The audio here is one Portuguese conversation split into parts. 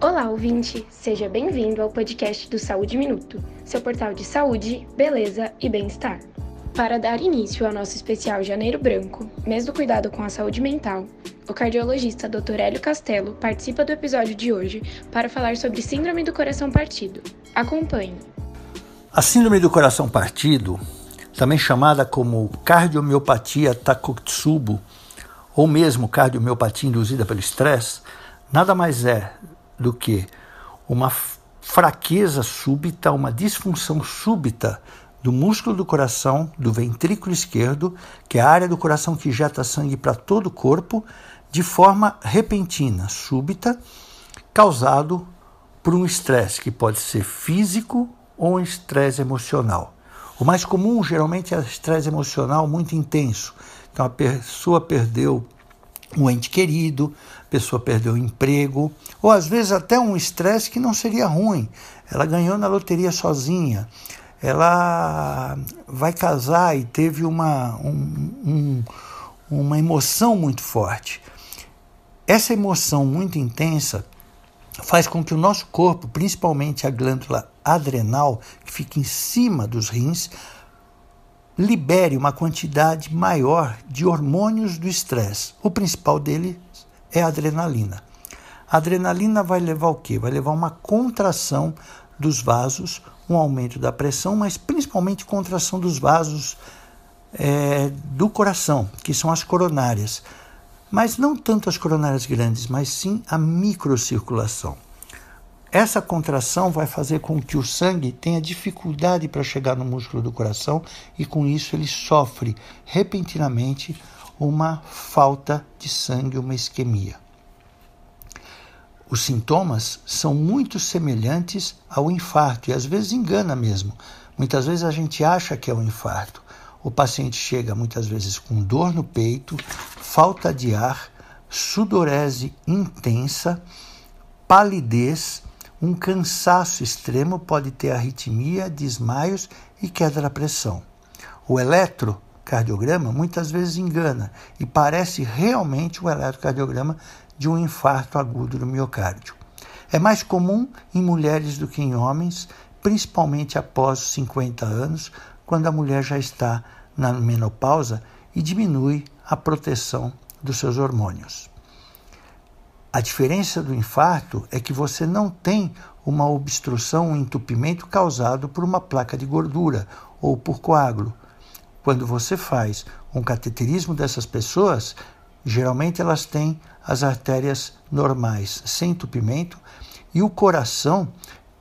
Olá, ouvinte! Seja bem-vindo ao podcast do Saúde Minuto, seu portal de saúde, beleza e bem-estar. Para dar início ao nosso especial Janeiro Branco, mês do cuidado com a saúde mental, o cardiologista Dr. Hélio Castelo participa do episódio de hoje para falar sobre Síndrome do Coração Partido. Acompanhe! A Síndrome do Coração Partido, também chamada como cardiomiopatia Takotsubo, ou mesmo cardiomiopatia induzida pelo estresse, nada mais é do que uma fraqueza súbita, uma disfunção súbita do músculo do coração, do ventrículo esquerdo, que é a área do coração que injeta sangue para todo o corpo, de forma repentina, súbita, causado por um estresse que pode ser físico ou um estresse emocional. O mais comum geralmente é estresse emocional muito intenso. Então a pessoa perdeu um ente querido, a pessoa perdeu o emprego, ou às vezes até um estresse que não seria ruim. Ela ganhou na loteria sozinha, ela vai casar e teve uma, um, um, uma emoção muito forte. Essa emoção muito intensa faz com que o nosso corpo, principalmente a glândula adrenal, que fica em cima dos rins, libere uma quantidade maior de hormônios do estresse. O principal deles é a adrenalina. A adrenalina vai levar o quê? Vai levar uma contração dos vasos, um aumento da pressão, mas principalmente contração dos vasos é, do coração, que são as coronárias. Mas não tanto as coronárias grandes, mas sim a microcirculação. Essa contração vai fazer com que o sangue tenha dificuldade para chegar no músculo do coração e com isso ele sofre repentinamente uma falta de sangue, uma isquemia. Os sintomas são muito semelhantes ao infarto e às vezes engana mesmo. Muitas vezes a gente acha que é um infarto. O paciente chega muitas vezes com dor no peito, falta de ar, sudorese intensa, palidez um cansaço extremo pode ter arritmia, desmaios e queda da pressão. O eletrocardiograma muitas vezes engana e parece realmente o eletrocardiograma de um infarto agudo do miocárdio. É mais comum em mulheres do que em homens, principalmente após os 50 anos, quando a mulher já está na menopausa e diminui a proteção dos seus hormônios. A diferença do infarto é que você não tem uma obstrução, um entupimento causado por uma placa de gordura ou por coágulo. Quando você faz um cateterismo dessas pessoas, geralmente elas têm as artérias normais, sem entupimento, e o coração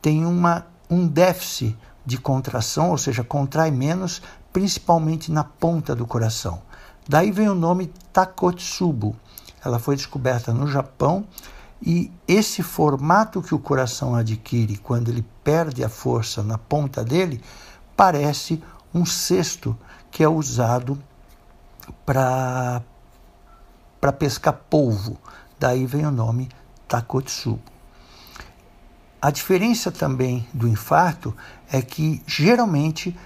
tem uma, um déficit de contração, ou seja, contrai menos, principalmente na ponta do coração. Daí vem o nome Takotsubo ela foi descoberta no Japão e esse formato que o coração adquire quando ele perde a força na ponta dele parece um cesto que é usado para para pescar polvo. Daí vem o nome Takotsubo. A diferença também do infarto é que geralmente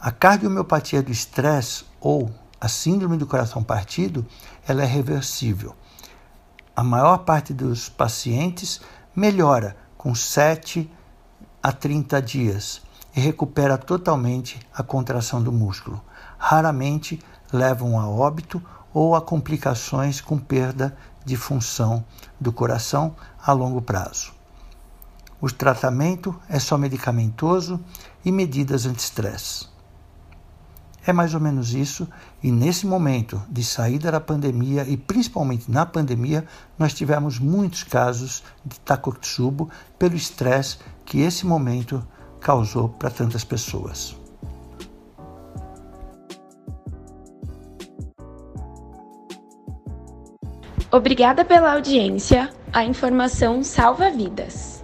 a cardiomiopatia do estresse ou a síndrome do coração partido, ela é reversível a maior parte dos pacientes melhora com 7 a 30 dias e recupera totalmente a contração do músculo. Raramente levam a óbito ou a complicações com perda de função do coração a longo prazo. O tratamento é só medicamentoso e medidas anti-estresse. É mais ou menos isso, e nesse momento de saída da pandemia, e principalmente na pandemia, nós tivemos muitos casos de Takotsubo pelo estresse que esse momento causou para tantas pessoas. Obrigada pela audiência. A informação salva vidas.